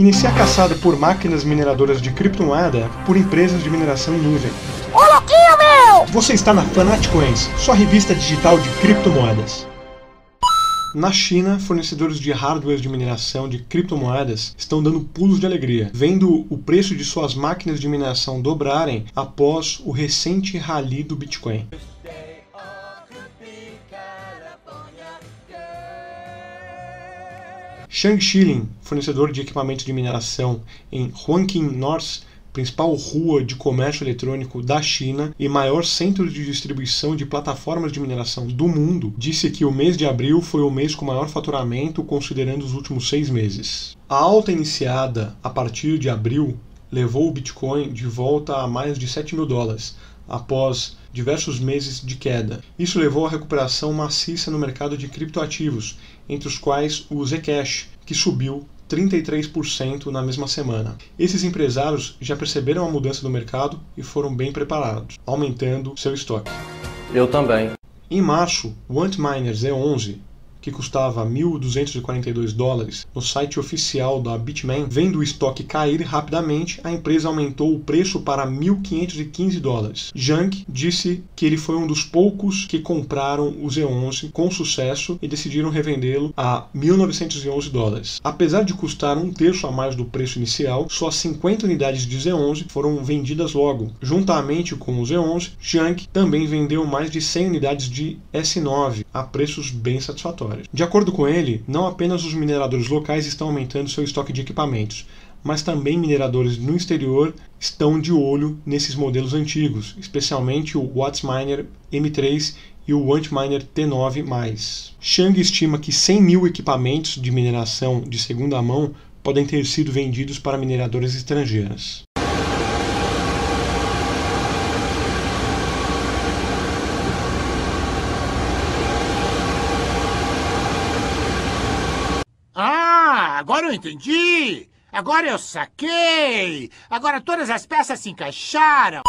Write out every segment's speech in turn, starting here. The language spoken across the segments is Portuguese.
Inicia a caçada por máquinas mineradoras de criptomoeda por empresas de mineração em nuvem. Ô louquinho meu! Você está na Fanatcoins, sua revista digital de criptomoedas. Na China, fornecedores de hardware de mineração de criptomoedas estão dando pulos de alegria, vendo o preço de suas máquinas de mineração dobrarem após o recente rally do Bitcoin. Shang Xilin, fornecedor de equipamentos de mineração em Huangqing North, principal rua de comércio eletrônico da China e maior centro de distribuição de plataformas de mineração do mundo, disse que o mês de abril foi o mês com maior faturamento considerando os últimos seis meses. A alta iniciada a partir de abril levou o Bitcoin de volta a mais de 7 mil dólares, após diversos meses de queda. Isso levou à recuperação maciça no mercado de criptoativos, entre os quais o Zcash, que subiu 33% na mesma semana. Esses empresários já perceberam a mudança do mercado e foram bem preparados, aumentando seu estoque. Eu também. Em março, o Antminer Z11 que custava 1.242 dólares no site oficial da Bitmain, vendo o estoque cair rapidamente, a empresa aumentou o preço para 1.515 dólares. Junk disse que ele foi um dos poucos que compraram o Z11 com sucesso e decidiram revendê-lo a 1.911 dólares. Apesar de custar um terço a mais do preço inicial, só 50 unidades de Z11 foram vendidas logo. Juntamente com o Z11, Junk também vendeu mais de 100 unidades de S9 a preços bem satisfatórios. De acordo com ele, não apenas os mineradores locais estão aumentando seu estoque de equipamentos, mas também mineradores no exterior estão de olho nesses modelos antigos, especialmente o Wattsminer M3 e o Antminer T9+. Shang estima que 100 mil equipamentos de mineração de segunda mão podem ter sido vendidos para mineradoras estrangeiras. Agora eu entendi! Agora eu saquei! Agora todas as peças se encaixaram!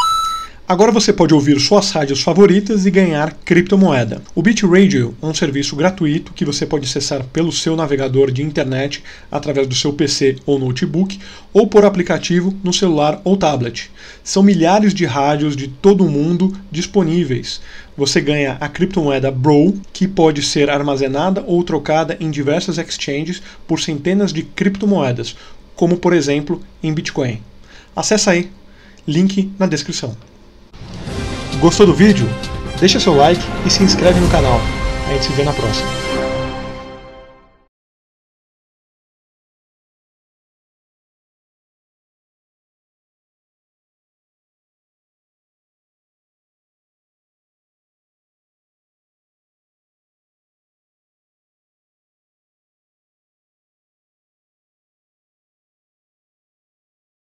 Agora você pode ouvir suas rádios favoritas e ganhar criptomoeda. O BitRadio é um serviço gratuito que você pode acessar pelo seu navegador de internet através do seu PC ou notebook ou por aplicativo no celular ou tablet. São milhares de rádios de todo o mundo disponíveis. Você ganha a criptomoeda Bro, que pode ser armazenada ou trocada em diversas exchanges por centenas de criptomoedas, como por exemplo em Bitcoin. Acesse aí, link na descrição. Gostou do vídeo? Deixa seu like e se inscreve no canal. A gente se vê na próxima.